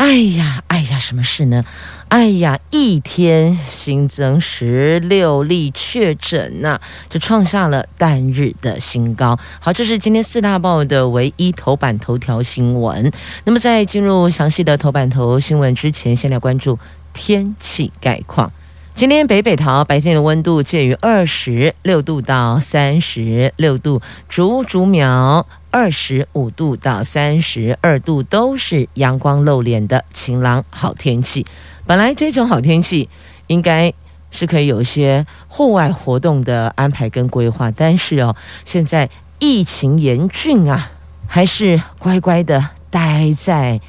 哎呀，哎呀，什么事呢？哎呀，一天新增十六例确诊呐、就创下了单日的新高。好，这是今天四大报的唯一头版头条新闻。那么，在进入详细的头版头新闻之前，先来关注天气概况。今天北北桃白天的温度介于二十六度到三十六度，竹竹苗二十五度到三十二度，都是阳光露脸的晴朗好天气。本来这种好天气应该是可以有一些户外活动的安排跟规划，但是哦，现在疫情严峻啊，还是乖乖的待在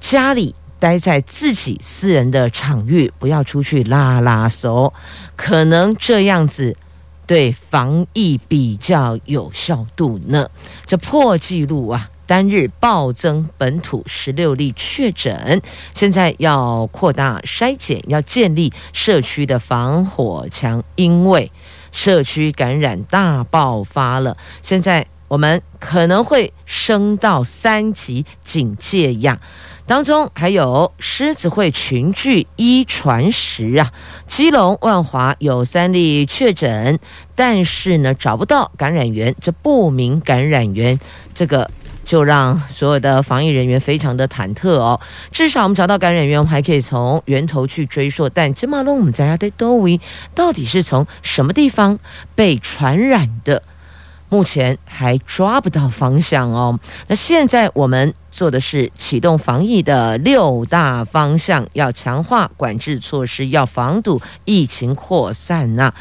家里。待在自己私人的场域，不要出去拉拉手，可能这样子对防疫比较有效度呢。这破纪录啊，单日暴增本土十六例确诊，现在要扩大筛检，要建立社区的防火墙，因为社区感染大爆发了，现在我们可能会升到三级警戒呀。当中还有狮子会群聚一传十啊，基隆万华有三例确诊，但是呢找不到感染源，这不明感染源，这个就让所有的防疫人员非常的忐忑哦。至少我们找到感染源，我们还可以从源头去追溯，但这么弄我们在家的都为到底是从什么地方被传染的？目前还抓不到方向哦。那现在我们做的是启动防疫的六大方向，要强化管制措施，要防堵疫情扩散呐、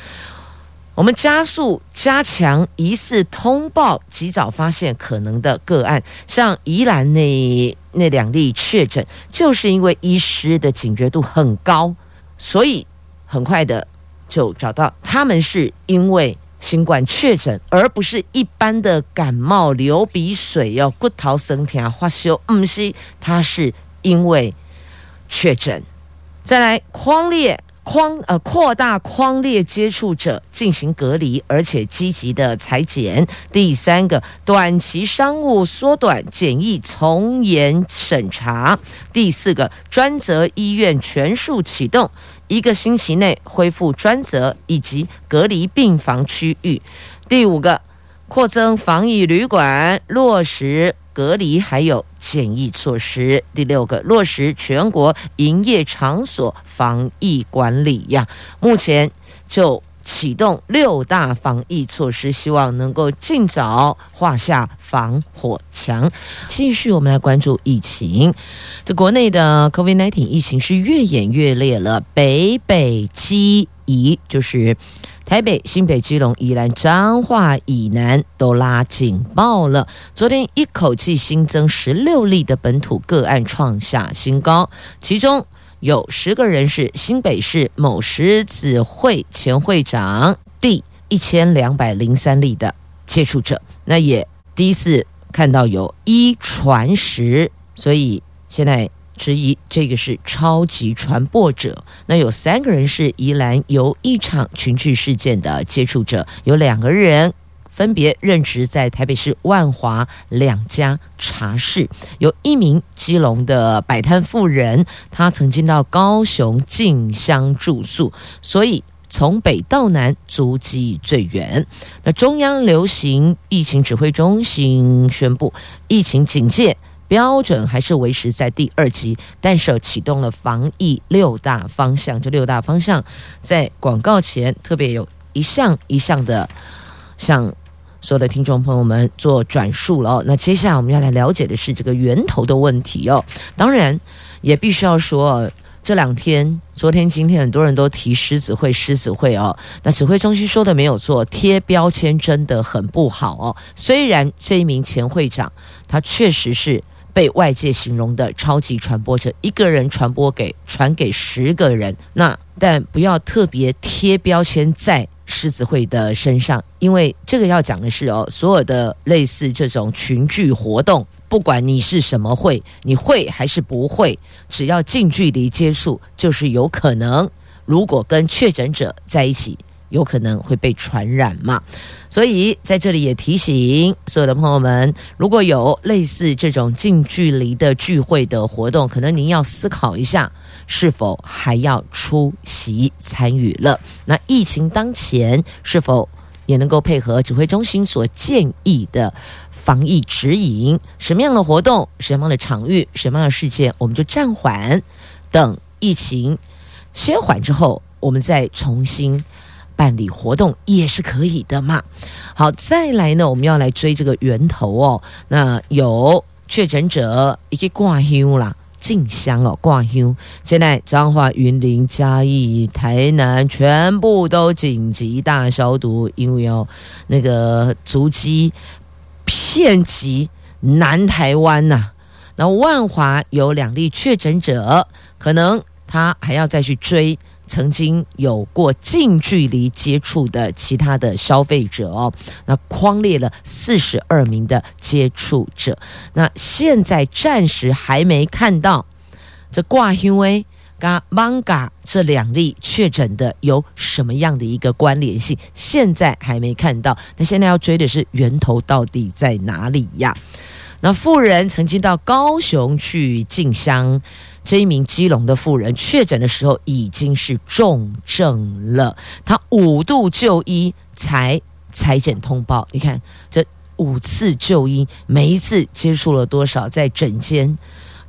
我们加速加强疑似通报，及早发现可能的个案。像宜兰那那两例确诊，就是因为医师的警觉度很高，所以很快的就找到他们是因为。新冠确诊，而不是一般的感冒、流鼻水要骨头生疼、发烧，不是，它是因为确诊。再来，匡列框呃扩大框列接触者进行隔离，而且积极的采检。第三个，短期商务缩短检疫，从严审查。第四个，专责医院全数启动。一个星期内恢复专责以及隔离病房区域。第五个，扩增防疫旅馆，落实隔离还有检疫措施。第六个，落实全国营业场所防疫管理呀。目前就。启动六大防疫措施，希望能够尽早画下防火墙。继续，我们来关注疫情。这国内的 COVID-19 疫情是越演越烈了，北北基宜就是台北、新北、基隆、宜兰、彰化以南都拉警报了。昨天一口气新增十六例的本土个案，创下新高，其中。有十个人是新北市某狮子会前会长第一千两百零三例的接触者，那也第一次看到有一传十，所以现在质疑这个是超级传播者。那有三个人是宜兰有一场群聚事件的接触者，有两个人。分别任职在台北市万华两家茶室，有一名基隆的摆摊妇人，她曾经到高雄进香住宿，所以从北到南足迹最远。那中央流行疫情指挥中心宣布，疫情警戒标准还是维持在第二级，但是启动了防疫六大方向。这六大方向在广告前特别有一项一项的，向。所有的听众朋友们做转述了，那接下来我们要来了解的是这个源头的问题哦。当然，也必须要说，这两天、昨天、今天，很多人都提狮子会、狮子会哦。那指挥中心说的没有错，贴标签真的很不好哦。虽然这一名前会长他确实是被外界形容的超级传播者，一个人传播给传给十个人。那但不要特别贴标签在狮子会的身上，因为这个要讲的是哦，所有的类似这种群聚活动，不管你是什么会，你会还是不会，只要近距离接触，就是有可能。如果跟确诊者在一起，有可能会被传染嘛。所以在这里也提醒所有的朋友们，如果有类似这种近距离的聚会的活动，可能您要思考一下。是否还要出席参与了？那疫情当前，是否也能够配合指挥中心所建议的防疫指引？什么样的活动、什么样的场域、什么样的事件，我们就暂缓，等疫情歇缓之后，我们再重新办理活动也是可以的嘛。好，再来呢，我们要来追这个源头哦。那有确诊者已经挂休了。进香哦，挂香！现在彰化、云林、嘉义、台南全部都紧急大消毒，因为哦，那个足迹遍及南台湾呐、啊。那万华有两例确诊者，可能他还要再去追。曾经有过近距离接触的其他的消费者哦，那框列了四十二名的接触者。那现在暂时还没看到这挂因为跟 Manga 这两例确诊的有什么样的一个关联性，现在还没看到。那现在要追的是源头到底在哪里呀？那妇人曾经到高雄去进香。这一名基隆的妇人确诊的时候已经是重症了，她五度就医才裁剪通报。你看这五次就医，每一次接触了多少在诊间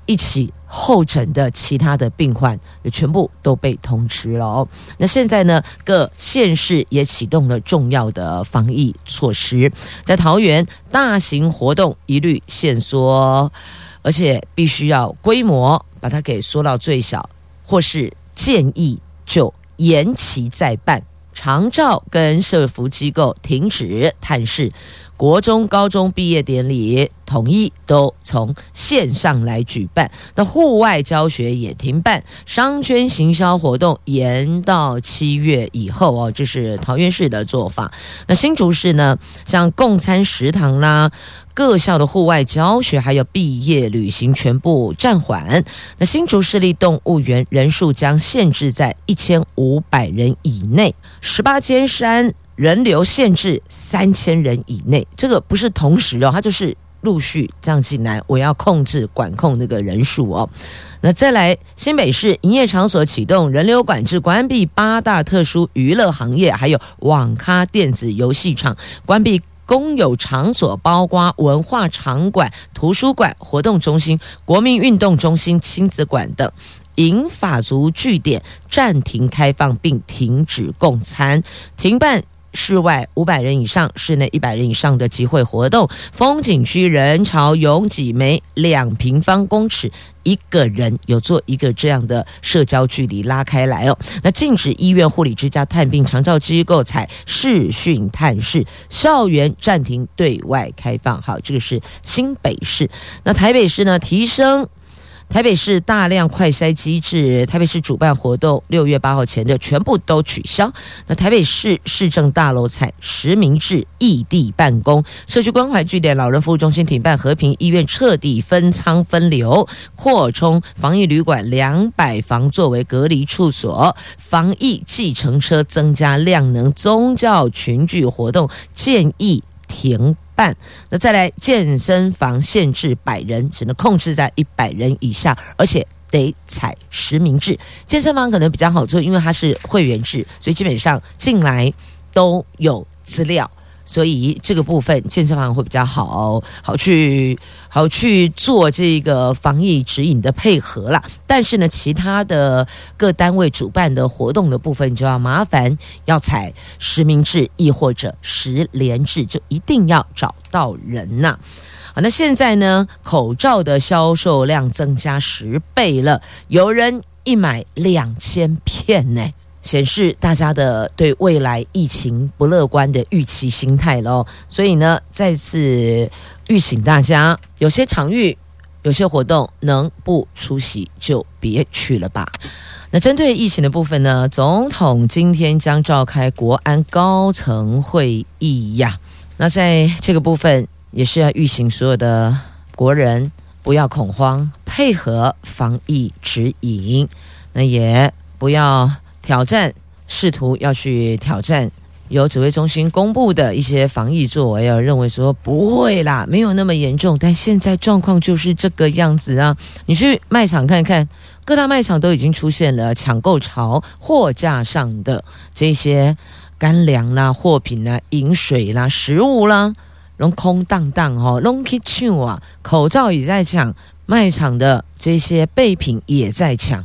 一起候诊的其他的病患，也全部都被通知了哦。那现在呢，各县市也启动了重要的防疫措施，在桃园大型活动一律限缩，而且必须要规模。把它给缩到最小，或是建议就延期再办。长照跟社福机构停止探视，国中、高中毕业典礼统一都从线上来举办。那户外教学也停办，商圈行销活动延到七月以后哦。这是桃园市的做法。那新竹市呢？像共餐食堂啦。各校的户外教学还有毕业旅行全部暂缓。那新竹市立动物园人数将限制在一千五百人以内，十八间山人流限制三千人以内。这个不是同时哦，它就是陆续这样进来，我要控制管控那个人数哦。那再来，新北市营业场所启动人流管制，关闭八大特殊娱乐行业，还有网咖、电子游戏场关闭。公有场所包括文化场馆、图书馆、活动中心、国民运动中心、亲子馆等，银发族据点暂停开放并停止供餐，停办。室外五百人以上，室内一百人以上的集会活动，风景区人潮拥挤，每两平方公尺一个人有做一个这样的社交距离拉开来哦。那禁止医院、护理之家、探病长照机构采视讯探视，校园暂停对外开放。好，这个是新北市。那台北市呢？提升。台北市大量快筛机制，台北市主办活动六月八号前的全部都取消。那台北市市政大楼采实名制异地办公，社区关怀据点、老人服务中心停办，和平医院彻底分仓分流，扩充防疫旅馆两百房作为隔离处所，防疫计程车增加量能，宗教群聚活动建议停办，那再来健身房限制百人，只能控制在一百人以下，而且得采实名制。健身房可能比较好做，因为它是会员制，所以基本上进来都有资料。所以这个部分健身房会比较好，好去好去做这个防疫指引的配合啦。但是呢，其他的各单位主办的活动的部分就要麻烦，要采实名制，亦或者实联制，就一定要找到人呐、好，那现在呢，口罩的销售量增加十倍了，有人一买两千片呢。显示大家的对未来疫情不乐观的预期心态喽，所以呢，再次预请大家，有些场域、有些活动能不出席就别去了吧。那针对疫情的部分呢，总统今天将召开国安高层会议呀。那在这个部分也是要预醒所有的国人不要恐慌，配合防疫指引。那也不要挑战，试图要去挑战由指挥中心公布的一些防疫作为，要认为说不会啦，没有那么严重。但现在状况就是这个样子啊！你去卖场看看。各大卖场都已经出现了抢购潮，货架上的这些干粮啦、货品啦、饮水啦、食物啦，都空荡荡哦，拢去抢啊！口罩也在抢，卖场的这些备品也在抢，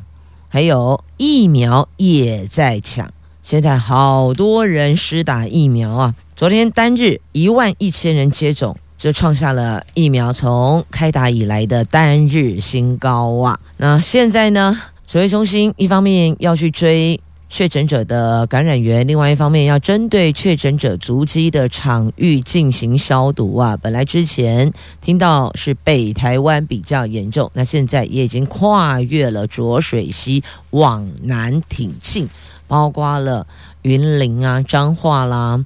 还有疫苗也在抢。现在好多人施打疫苗啊！昨天单日一万一千人接种。就创下了疫苗从开打以来的单日新高啊！那现在呢，指挥中心一方面要去追确诊者的感染源，另外一方面要针对确诊者足迹的场域进行消毒啊。本来之前听到是北台湾比较严重，那现在也已经跨越了浊水溪往南挺进，包括了云林啊、彰化啦。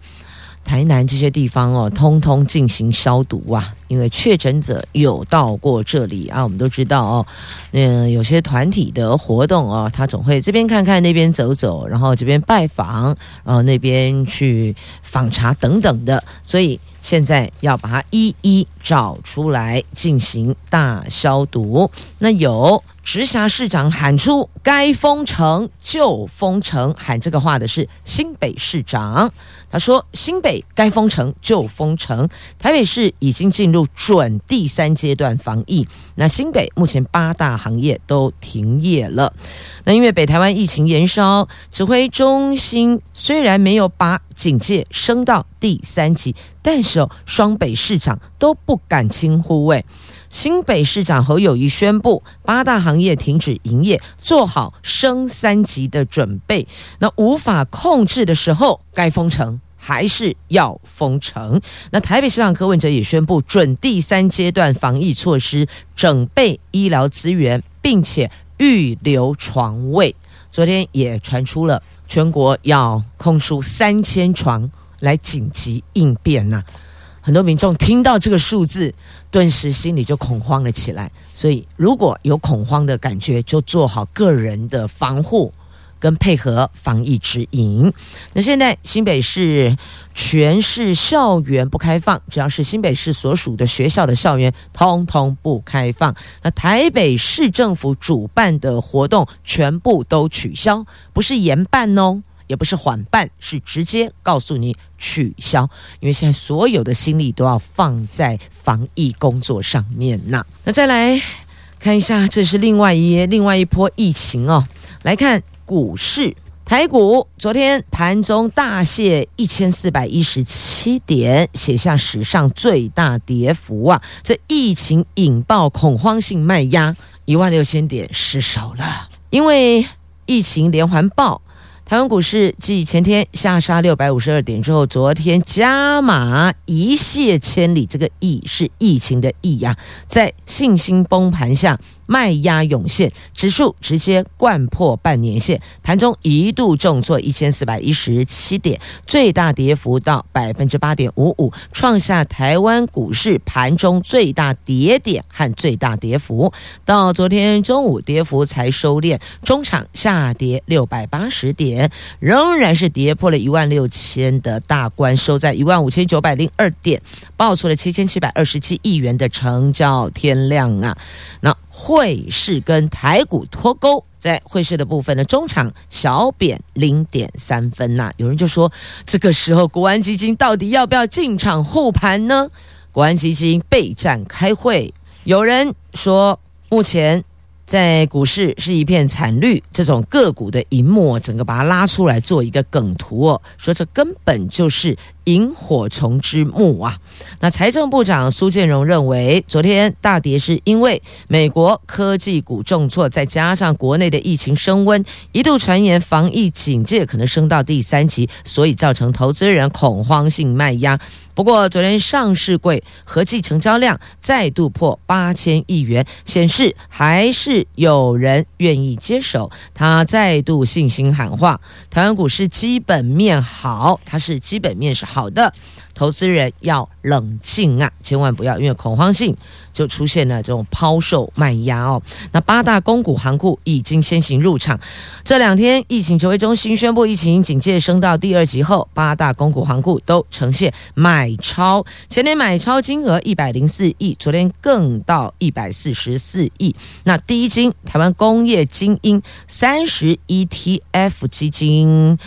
台南这些地方哦，通通进行消毒啊，因为确诊者有到过这里啊。我们都知道哦，嗯，有些团体的活动哦，他总会这边看看，那边走走，然后这边拜访，然后，那边去访查等等的。所以现在要把它一一找出来进行大消毒。那有。直辖市长喊出“该封城就封城”，喊这个话的是新北市长。他说：“新北该封城就封城。”台北市已经进入准第三阶段防疫。那新北目前八大行业都停业了。那因为北台湾疫情延烧，指挥中心虽然没有把警戒升到第三级，但是哦，双北市长都不敢轻忽哎。新北市长侯友谊宣布，八大行业停止营业，做好升三级的准备。那无法控制的时候，该封城还是要封城。那台北市长柯文哲也宣布，准第三阶段防疫措施，整备医疗资源，并且预留床位。昨天也传出了全国要空出三千床来紧急应变呐、很多民众听到这个数字，顿时心里就恐慌了起来。所以，如果有恐慌的感觉，就做好个人的防护，跟配合防疫指引。那现在新北市全市校园不开放，只要是新北市所属的学校的校园，通通不开放。那台北市政府主办的活动全部都取消，不是延办哦。也不是缓办，是直接告诉你取消，因为现在所有的心力都要放在防疫工作上面呐。那再来看一下，这是另外一另外一波疫情哦。来看股市，台股昨天盘中大泻一千四百一十七点，写下史上最大跌幅啊！这疫情引爆恐慌性卖压，一万六千点失守了，因为疫情连环爆。台湾股市继前天下杀六百五十二点之后，昨天加码一泻千里。这个“疫”是疫情的“疫”呀，在信心崩盘下。卖压涌现，指数直接掼破半年线，盘中一度重挫一千四百一十七点，最大跌幅到百分之八点五五，创下台湾股市盘中最大跌点和最大跌幅。到昨天中午，跌幅才收敛，中场下跌六百八十点，仍然是跌破了一万六千的大关，收在一万五千九百零二点，爆出了七千七百二十七亿元的成交天量啊！那。汇市跟台股脱钩，在汇市的部分呢，中场小贬零点三分呐、有人就说，这个时候国安基金到底要不要进场护盘呢？国安基金备战开会，有人说目前在股市是一片惨绿，这种个股的萤幕整个把它拉出来做一个梗图哦，说这根本就是萤火虫之墓啊。那财政部长苏建荣认为，昨天大跌是因为美国科技股重挫，再加上国内的疫情升温，一度传言防疫警戒可能升到第三级，所以造成投资人恐慌性卖压。不过，昨天上市柜合计成交量再度破八千亿元，显示还是有人愿意接手。他再度信心喊话：台湾股市基本面好，它是基本面是好好的。投资人要冷静啊，千万不要因为恐慌性就出现了这种抛售卖压哦。那八大公股行库已经先行入场。这两天，疫情指挥中心宣布疫情警戒升到第二级后，八大公股行库都呈现买超。前天买超金额一百零四亿，昨天更到一百四十四亿。那第一金台湾工业精英三十 ETF 基金。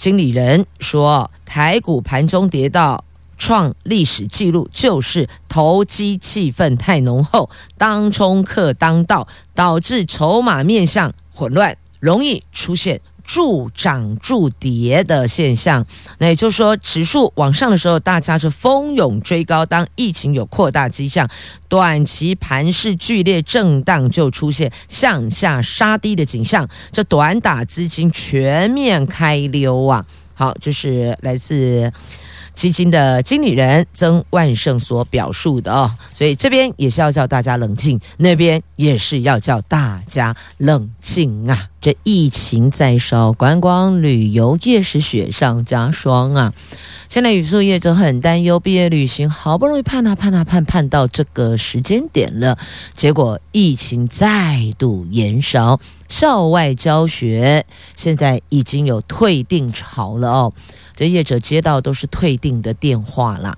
经理人说，台股盘中跌到创历史记录，就是投机气氛太浓厚，当冲客当道，导致筹码面向混乱，容易出现。助涨助跌的现象，那也就是说，指数往上的时候，大家是蜂拥追高；当疫情有扩大迹象，短期盘势剧烈震荡，就出现向下杀低的景象。这短打资金全面开溜啊！好，这是来自。基金的经理人曾万胜所表述的哦，所以这边也是要叫大家冷静，那边也是要叫大家冷静啊！这疫情在烧，观光旅游业是雪上加霜啊！现在旅宿业者很担忧，毕业旅行好不容易盼啊盼啊盼，盼到这个时间点了，结果疫情再度延烧，校外教学现在已经有退订潮了哦。这业者接到都是退订的电话啦。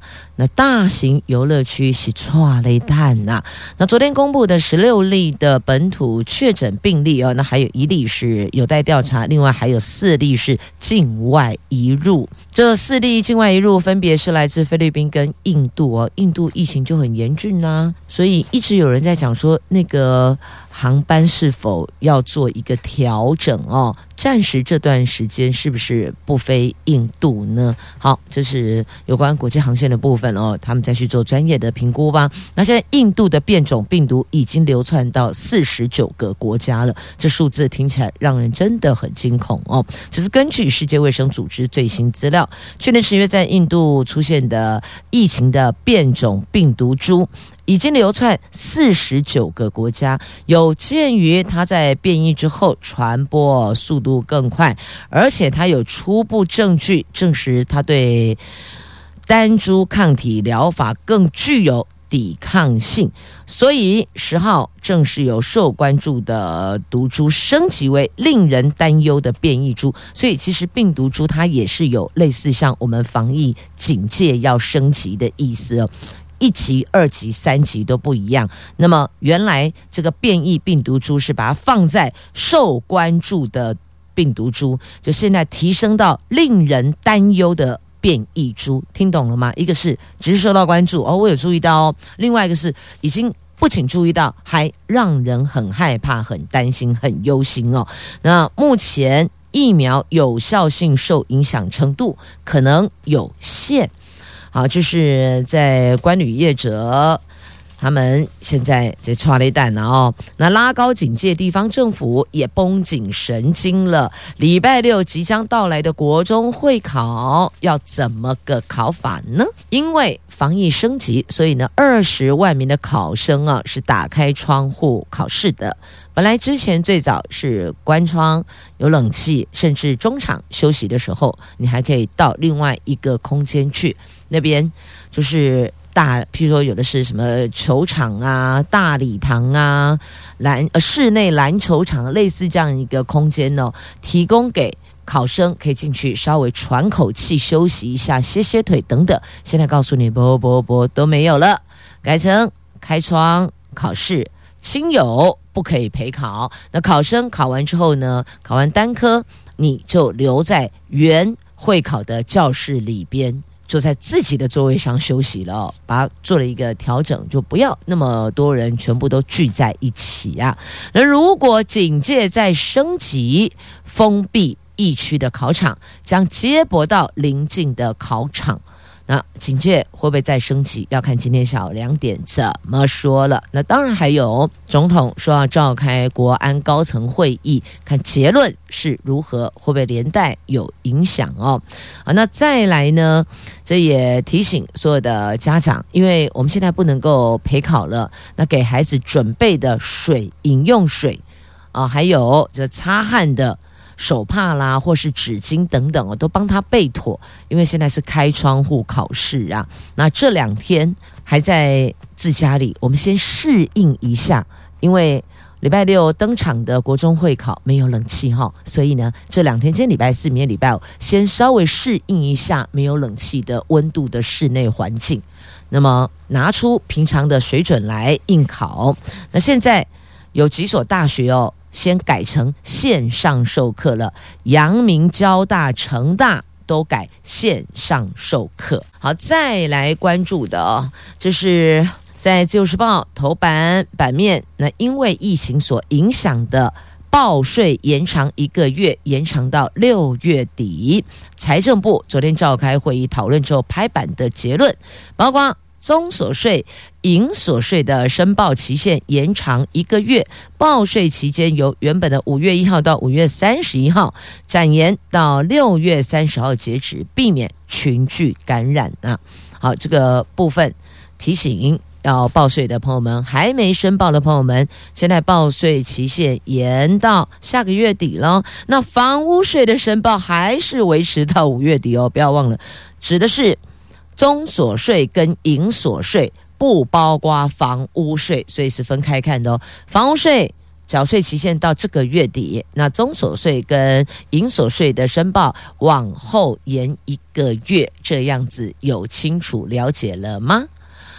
大型游乐区是剉咧等呐。那昨天公布的十六例的本土确诊病例哦，那还有一例是有待调查，另外还有四例是境外移入。这四例境外移入分别是来自菲律宾跟印度哦。印度疫情就很严峻呐、所以一直有人在讲说那个航班是否要做一个调整哦。暂时这段时间是不是不飞印度呢？好，这是有关国际航线的部分哦，他们再去做专业的评估吧。那现在印度的变种病毒已经流窜到四十九个国家了，这数字听起来让人真的很惊恐哦。只是根据世界卫生组织最新资料，去年十月在印度出现的疫情的变种病毒株。已经流窜四十九个国家，有鉴于它在变异之后传播速度更快，而且它有初步证据证实它对单株抗体疗法更具有抵抗性，所以十号正是有受关注的毒株升级为令人担忧的变异株，所以其实病毒株它也是有类似像我们防疫警戒要升级的意思哦。一级、二级、三级都不一样。那么，原来这个变异病毒株是把它放在受关注的病毒株，就现在提升到令人担忧的变异株。听懂了吗？一个是只是受到关注哦，我有注意到哦；另外一个是已经不仅注意到，还让人很害怕、很担心、很忧心哦。那目前疫苗有效性受影响程度可能有限。好，就是在关旅业者，他们现在在剉咧等了哦。那拉高警戒，地方政府也绷紧神经了。礼拜六即将到来的国中会考要怎么个考法呢？因为防疫升级，所以呢，二十万名的考生啊是打开窗户考试的。本来之前最早是关窗有冷气，甚至中场休息的时候，你还可以到另外一个空间去。那边就是大，譬如说有的是什么球场啊、大礼堂啊、篮呃室内篮球场，类似这样一个空间呢，提供给考生可以进去稍微喘口气、休息一下、歇歇腿等等。现在告诉你，不不不都没有了，改成开窗考试，亲友不可以陪考。那考生考完之后呢，考完单科，你就留在原会考的教室里边。坐在自己的座位上休息了，把它做了一个调整，就不要那么多人全部都聚在一起啊。那如果警戒在升级，封闭疫区的考场将接驳到邻近的考场。那警戒会不会再升级？要看今天下午两点怎么说了。那当然还有总统说要召开国安高层会议，看结论是如何，会不会连带有影响哦？啊，那再来呢？这也提醒所有的家长，因为我们现在不能够陪考了，那给孩子准备的水、饮用水啊，还有这擦汗的。手帕啦，或是纸巾等等，我都帮他备妥。因为现在是开窗户考试啊，那这两天还在自家里，我们先适应一下。因为礼拜六登场的国中会考没有冷气哈，所以呢，这两天今天礼拜四、明天礼拜五，先稍微适应一下没有冷气的温度的室内环境。那么拿出平常的水准来应考。那现在有几所大学哦。先改成线上授课了，阳明、交大、成大都改线上授课。好，再来关注的哦，就是在《自由时报》头版版面，那因为疫情所影响的报税延长一个月，延长到六月底。财政部昨天召开会议讨论之后，拍板的结论包括。综所税、营所税的申报期限延长一个月，报税期间由原本的五月一号到五月三十一号，展延到六月三十号截止，避免群聚感染啊。好，这个部分提醒要报税的朋友们，还没申报的朋友们，现在报税期限延到下个月底了。那房屋税的申报还是维持到五月底哦，不要忘了，指的是。综所税跟营所税不包括房屋税，所以是分开看的哦。房屋税缴税期限到这个月底，那综所税跟营所税的申报往后延一个月，这样子有清楚了解了吗？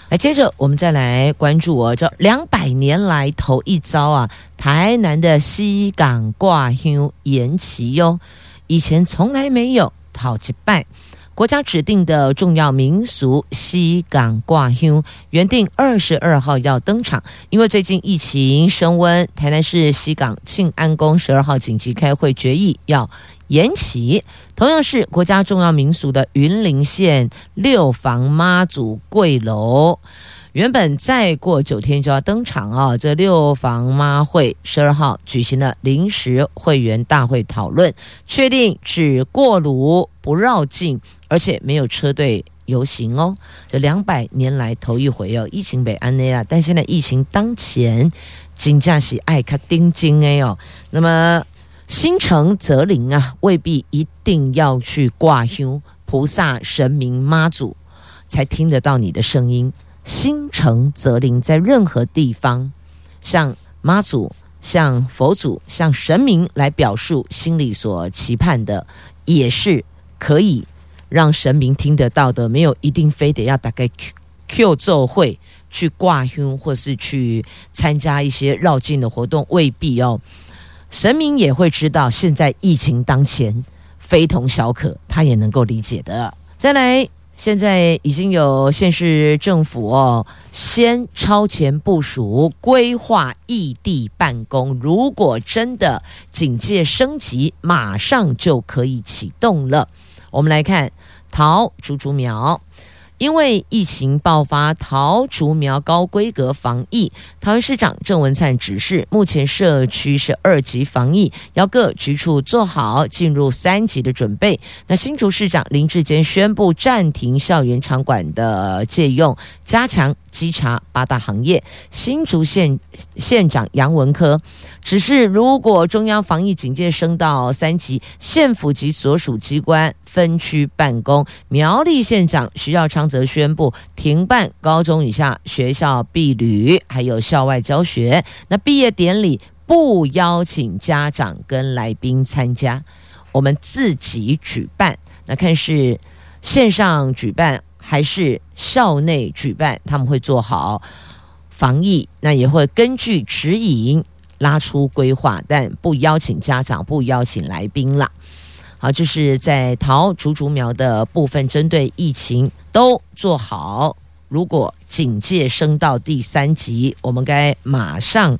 来，接着我们再来关注哦，这两百年来头一遭啊，台南的西港挂休延期哟，以前从来没有讨一拜。国家指定的重要民俗西港挂香，原定二十二号要登场，因为最近疫情升温，台南市西港庆安宫十二号紧急开会决议要延期。同样是国家重要民俗的云林县六房妈祖贵楼。原本再过九天就要登场啊！这六房妈会十二号举行了临时会员大会讨论，确定只过炉不绕境，而且没有车队游行哦。这两百年来头一回哦，疫情被安内了，但现在疫情当前，金价是爱卡丁金哎哦。那么心诚则灵啊，未必一定要去挂香菩萨神明妈祖才听得到你的声音。心诚则灵，在任何地方，向妈祖、向佛祖、向神明来表述心里所期盼的，也是可以让神明听得到的。没有一定非得要打开 Q Q 奏会去挂香，或是去参加一些绕境的活动，未必哦。神明也会知道，现在疫情当前，非同小可，他也能够理解的。再来。现在已经有县市政府哦，先超前部署规划异地办公。如果真的警戒升级，马上就可以启动了。我们来看桃竹竹苗。因为疫情爆发，桃竹苗高规格防疫。桃园市长郑文灿指示，目前社区是二级防疫，要各局处做好进入三级的准备。那新竹市长林智坚宣布暂停校园场馆的借用，加强稽查八大行业。新竹县县长杨文科指示，如果中央防疫警戒升到三级，县府及所属机关分区办公。苗栗县长徐耀昌则宣布停办高中以下学校毕旅，还有校外教学。那毕业典礼不邀请家长跟来宾参加，我们自己举办。那看是线上举办还是校内举办，他们会做好防疫，那也会根据指引拉出规划，但不邀请家长，不邀请来宾了。好，就是在桃竹竹苗的部分，针对疫情都做好。如果警戒升到第三级，我们该马上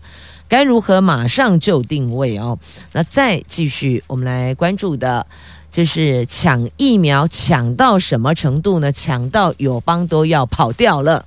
该如何马上就定位哦？那再继续，我们来关注的，就是抢疫苗抢到什么程度呢？抢到友邦都要跑掉了。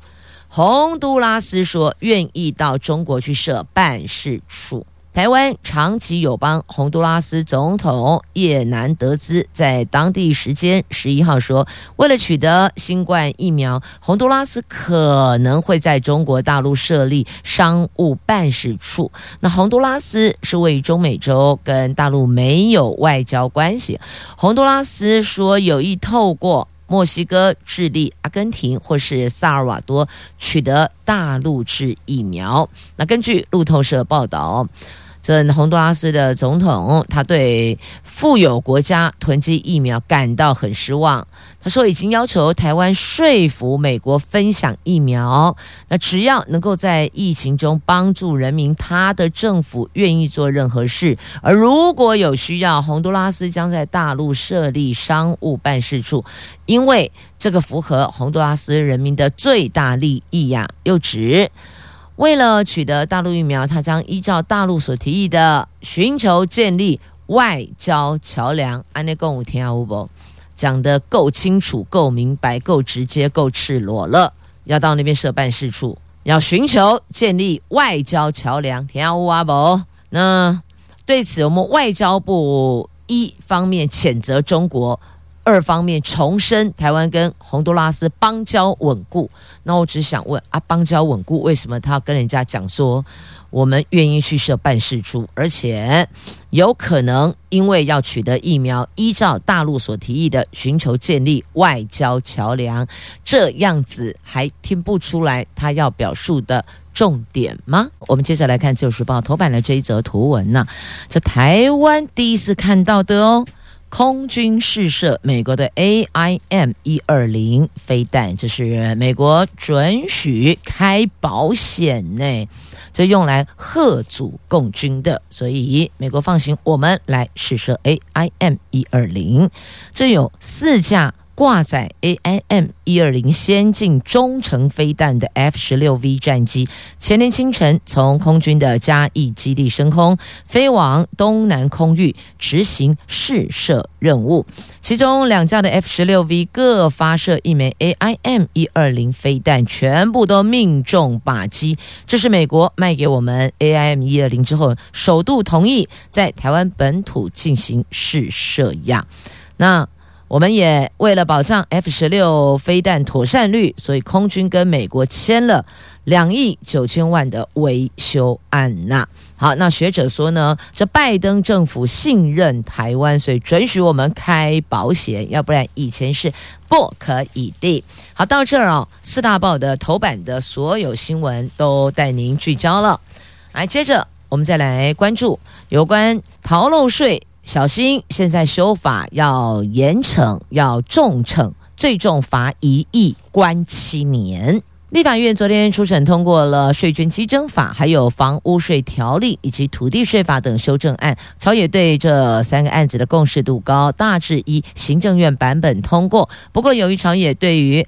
洪都拉斯说愿意到中国去设办事处。台湾长期友邦洪都拉斯总统叶南德兹在当地时间十一号说，为了取得新冠疫苗，洪都拉斯可能会在中国大陆设立商务办事处。那洪都拉斯是位于中美洲，跟大陆没有外交关系。洪都拉斯说有意透过墨西哥、智利、阿根廷或是萨尔瓦多取得大陆制疫苗。那根据路透社报道。这洪都拉斯的总统，他对富有国家囤积疫苗感到很失望。他说，已经要求台湾说服美国分享疫苗。那只要能够在疫情中帮助人民，他的政府愿意做任何事。而如果有需要，洪都拉斯将在大陆设立商务办事处，因为这个符合洪都拉斯人民的最大利益呀。又指。为了取得大陆疫苗，他将依照大陆所提议的，寻求建立外交桥梁。安内共五天啊，不讲得够清楚、够明白、够直接、够赤裸了。要到那边设办事处，要寻求建立外交桥梁。天啊，阿伯，那对此，我们外交部一方面谴责中国。二方面重申台湾跟洪都拉斯邦交稳固，那我只想问啊，邦交稳固为什么他要跟人家讲说我们愿意去设办事处，而且有可能因为要取得疫苗，依照大陆所提议的寻求建立外交桥梁，这样子还听不出来他要表述的重点吗？我们接着来看《自由时报》头版的这一则图文呢、这台湾第一次看到的哦。空军试射美国的 AIM 一二零飞弹，这是美国准许开保险呢，这用来吓阻共军的，所以美国放行我们来试射 AIM 一二零，这有四架。挂载 AIM 一二零先进中程飞弹的 F 十六 V 战机，前天清晨从空军的嘉义基地升空，飞往东南空域执行试射任务。其中两架的 F 十六 V 各发射一枚 AIM 一二零飞弹，全部都命中靶机。这是美国卖给我们 AIM 一二零之后，首度同意在台湾本土进行试射呀。那。我们也为了保障 F 十六飞弹妥善率，所以空军跟美国签了两亿九千万的维修案呐。好，那学者说呢，这拜登政府信任台湾，所以准许我们开保险，要不然以前是不可以的。好，到这儿哦，四大报的头版的所有新闻都带您聚焦了。来，接着我们再来关注有关逃漏税。小心！现在修法要严惩，要重惩，最重罚一亿，关七年。立法院昨天初审通过了税捐稽征法，还有房屋税条例以及土地税法等修正案。朝野对这三个案子的共识度高，大致一行政院版本通过。不过，由于朝野对于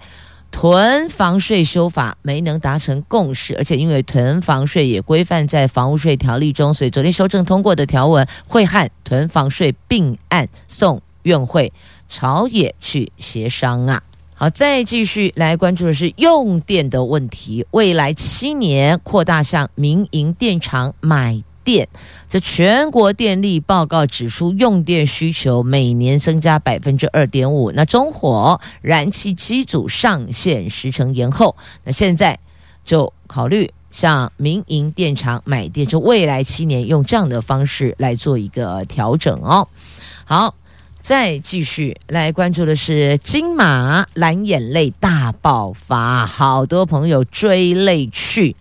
囤房税修法没能达成共识，而且因为囤房税也规范在房屋税条例中，所以昨天修正通过的条文会和囤房税并案送院会朝野去协商啊。好，再继续来关注的是用电的问题，未来七年扩大向民营电厂买电，这全国电力报告指出，用电需求每年增加百分之二点五。那中火燃气机组上线时程延后，那现在就考虑向民营电厂买电，就未来七年用这样的方式来做一个调整哦。好，再继续来关注的是金马蓝眼泪大爆发，好多朋友追泪去，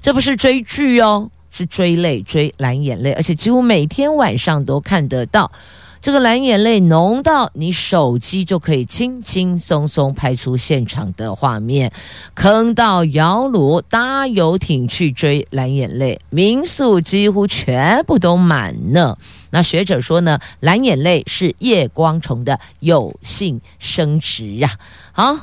这不是追剧哦。是追泪追蓝眼泪，而且几乎每天晚上都看得到这个蓝眼泪浓到你手机就可以轻轻松松拍出现场的画面。坑到、窑炉、搭游艇去追蓝眼泪，民宿几乎全部都满呢。那学者说呢，蓝眼泪是夜光虫的有性生殖呀。好，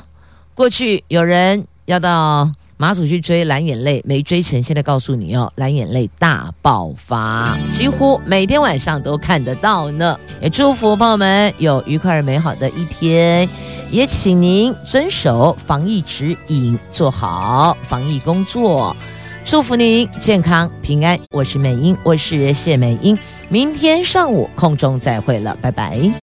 过去有人要到。马祖去追蓝眼泪没追成，现在告诉你哦，蓝眼泪大爆发，几乎每天晚上都看得到呢。也祝福朋友们有愉快而美好的一天，也请您遵守防疫指引，做好防疫工作。祝福您健康平安。我是美英，我是谢美英，明天上午空中再会了，拜拜。